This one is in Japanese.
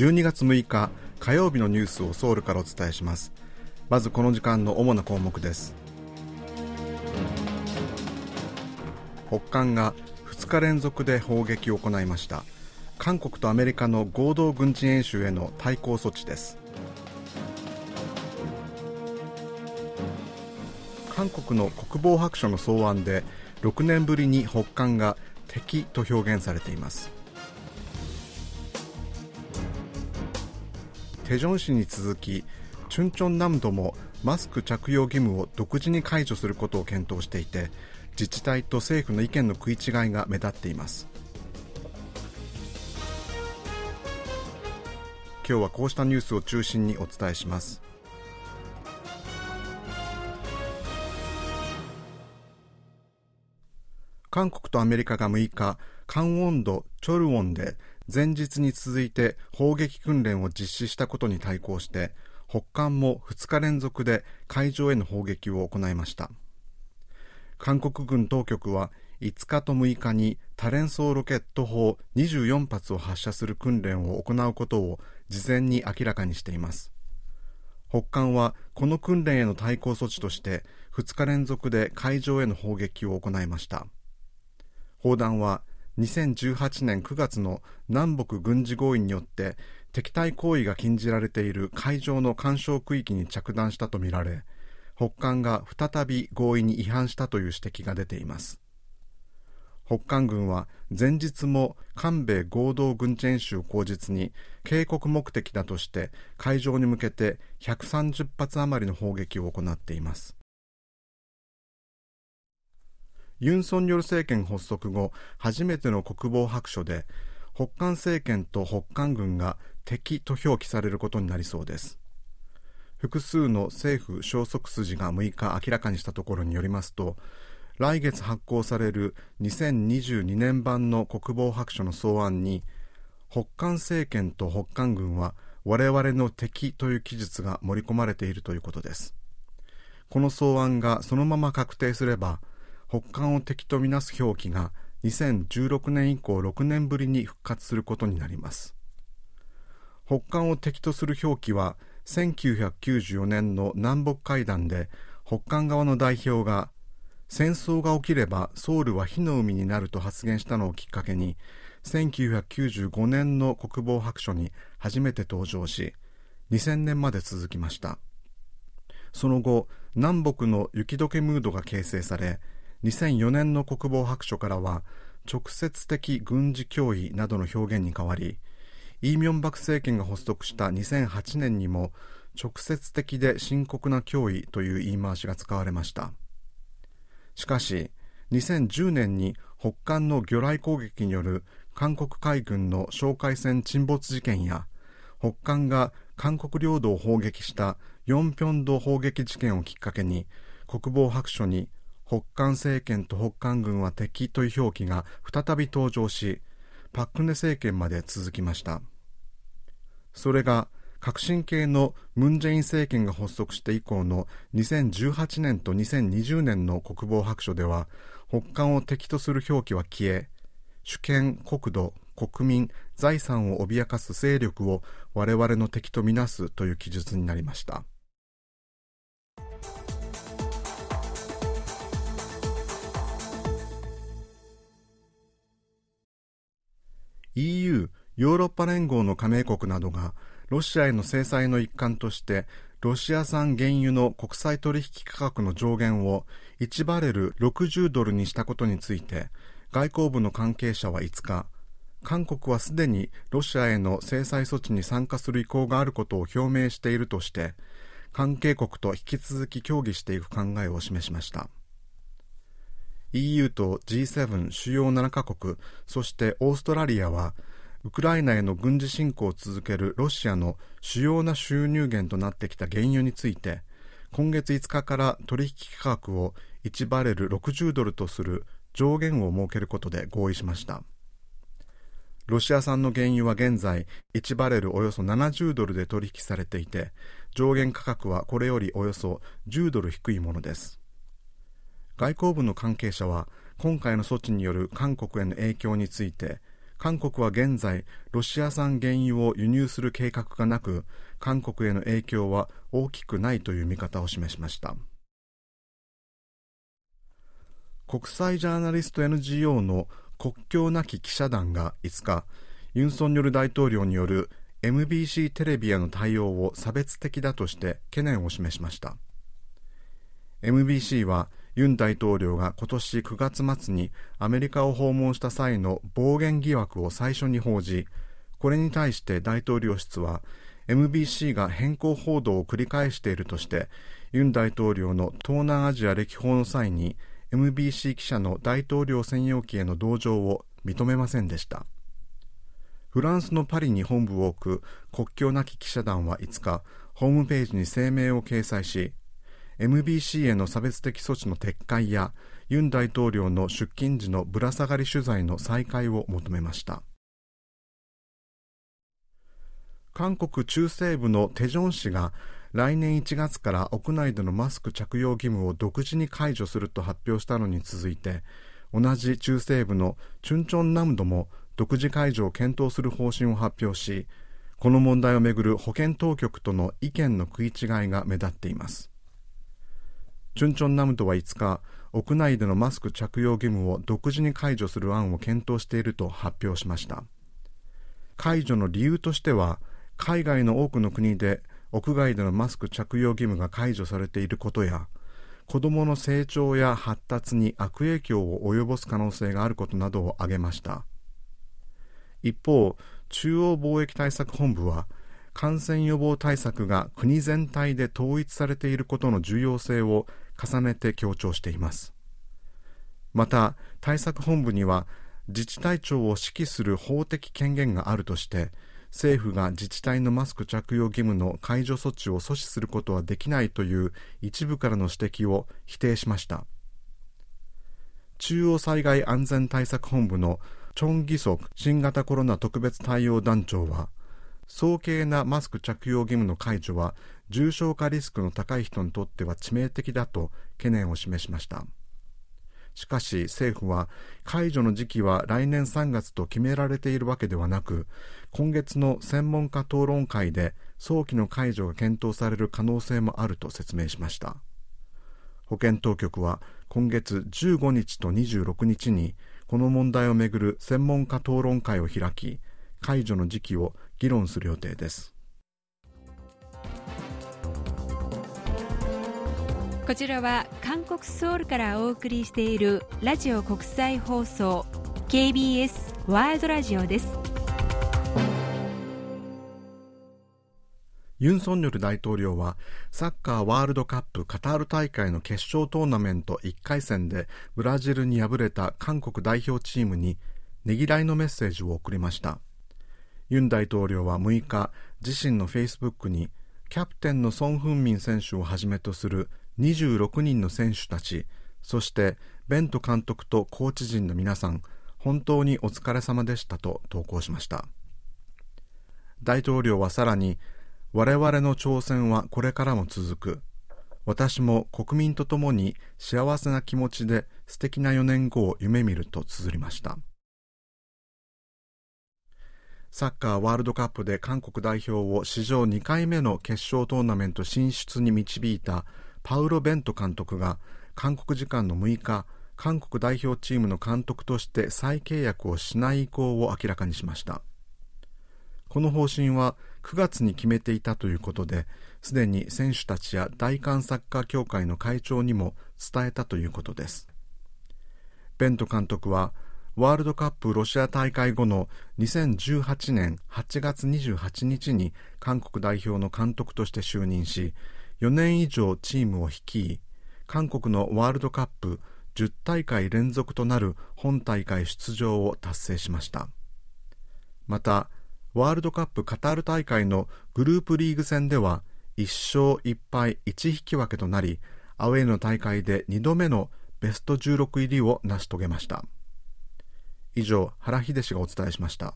12月6日火曜日のニュースをソウルからお伝えします。まずこの時間の主な項目です。北韓が2日連続で砲撃を行いました。韓国とアメリカの合同軍事演習への対抗措置です。韓国の国防白書の草案で6年ぶりに北韓が敵と表現されています。テジョン市に続きチュンチョン南道もマスク着用義務を独自に解除することを検討していて自治体と政府の意見の食い違いが目立っています。今日はこうしたニュースを中心にお伝えします。韓国とアメリカが6日、カンウォンド、チョルウォンで前日に続いて砲撃訓練を実施したことに対抗して、北韓も2日連続で海上への砲撃を行いました。韓国軍当局は5日と6日に多連装ロケット砲24発を発射する訓練を行うことを事前に明らかにしています。北韓はこの訓練への対抗措置として2日連続で海上への砲撃を行いました。砲弾は2018年9月の南北軍事合意によって敵対行為が禁じられている海上の干渉区域に着弾したとみられ北韓が再び合意に違反したという指摘が出ています。北韓軍は前日も韓米合同軍事演習口実に警告目的だとして海上に向けて130発余りの砲撃を行っています。ユン・ソンニョル政権発足後初めての国防白書で北韓政権と北韓軍が敵と表記されることになりそうです。複数の政府消息筋が6日明らかにしたところによりますと来月発行される2022年版の国防白書の草案に北韓政権と北韓軍は我々の敵という記述が盛り込まれているということです。この草案がそのまま確定すれば北韓を敵とみなす表記が2016年以降6年ぶりに復活することになります。北韓を敵とする表記は1994年の南北会談で北韓側の代表が戦争が起きればソウルは火の海になると発言したのをきっかけに1995年の国防白書に初めて登場し2000年まで続きました。その後南北の雪解けムードが形成され2004年の国防白書からは直接的軍事脅威などの表現に変わりイ・ミョンバク政権が発足した2008年にも直接的で深刻な脅威という言い回しが使われました。しかし2010年に北韓の魚雷攻撃による韓国海軍の哨戒船沈没事件や北韓が韓国領土を砲撃したヨンピョンド砲撃事件をきっかけに国防白書に北韓政権と北韓軍は敵という表記が再び登場しパク・クネ政権まで続きました。それが革新系のムン・ジェイン政権が発足して以降の2018年と2020年の国防白書では北韓を敵とする表記は消え主権、国土、国民、財産を脅かす勢力を我々の敵とみなすという記述になりました。EU= ヨーロッパ連合の加盟国などがロシアへの制裁の一環としてロシア産原油の国際取引価格の上限を1バレル60ドルにしたことについて外交部の関係者は5日韓国はすでにロシアへの制裁措置に参加する意向があることを表明しているとして関係国と引き続き協議していく考えを示しました。EU と G7 主要7カ国そしてオーストラリアはウクライナへの軍事侵攻を続けるロシアの主要な収入源となってきた原油について今月5日から取引価格を1バレル60ドルとする上限を設けることで合意しました。ロシア産の原油は現在1バレルおよそ70ドルで取引されていて上限価格はこれよりおよそ10ドル低いものです。外交部の関係者は今回の措置による韓国への影響について韓国は現在ロシア産原油を輸入する計画がなく韓国への影響は大きくないという見方を示しました。国際ジャーナリスト NGO の国境なき記者団が5日ユン・ソンニョル大統領による MBC テレビへの対応を差別的だとして懸念を示しました。MBC はユン大統領が今年9月末にアメリカを訪問した際の暴言疑惑を最初に報じこれに対して大統領室は MBC が変更報道を繰り返しているとしてユン大統領の東南アジア歴訪の際に MBC 記者の大統領専用機への同乗を認めませんでした。フランスのパリに本部を置く国境なき記者団は5日ホームページに声明を掲載し MBC への差別的措置の撤回やユン大統領の出勤時のぶら下がり取材の再開を求めました。韓国中西部のテジョン市が来年1月から屋内でのマスク着用義務を独自に解除すると発表したのに続いて同じ中西部のチュンチョン南道も独自解除を検討する方針を発表しこの問題をめぐる保健当局との意見の食い違いが目立っています。チュンチョンナムドは5日屋内でのマスク着用義務を独自に解除する案を検討していると発表しました。解除の理由としては海外の多くの国で屋外でのマスク着用義務が解除されていることや子どもの成長や発達に悪影響を及ぼす可能性があることなどを挙げました。一方中央貿易対策本部は感染予防対策が国全体で統一されていることの重要性を重ねて強調しています。また対策本部には自治体長を指揮する法的権限があるとして政府が自治体のマスク着用義務の解除措置を阻止することはできないという一部からの指摘を否定しました。中央災害安全対策本部のチョン・ギソク新型コロナ特別対応団長は早計なマスク着用義務の解除は重症化リスクの高い人にとっては致命的だと懸念を示しました。しかし政府は解除の時期は来年3月と決められているわけではなく今月の専門家討論会で早期の解除が検討される可能性もあると説明しました。保健当局は今月15日と26日にこの問題をめぐる専門家討論会を開き解除の時期を議論する予定です。こちらは韓国ソウルからお送りしているラジオ国際放送 KBS ワールドラジオです。ユン・ソンニョル大統領はサッカーワールドカップカタール大会の決勝トーナメント1回戦でブラジルに敗れた韓国代表チームにねぎらいのメッセージを送りました。ユン大統領は6日自身のフェイスブックにキャプテンのソン・フンミン選手をはじめとする26人の選手たちそしてベント監督とコーチ陣の皆さん本当にお疲れ様でしたと投稿しました。大統領はさらに我々の挑戦はこれからも続く。私も国民と共に幸せな気持ちで素敵な4年後を夢見ると綴りました。サッカーワールドカップで韓国代表を史上2回目の決勝トーナメント進出に導いたパウロ・ベント監督が韓国時間の6日韓国代表チームの監督として再契約をしない意向を明らかにしました。この方針は9月に決めていたということですでに選手たちや大韓サッカー協会の会長にも伝えたということです。ベント監督はワールドカップロシア大会後の2018年8月28日に韓国代表の監督として就任し4年以上チームを率い韓国のワールドカップ10大会連続となる本大会出場を達成しました。またワールドカップカタール大会のグループリーグ戦では1勝1敗1引き分けとなりアウェーの大会で2度目のベスト16入りを成し遂げました。以上原秀氏がお伝えしました。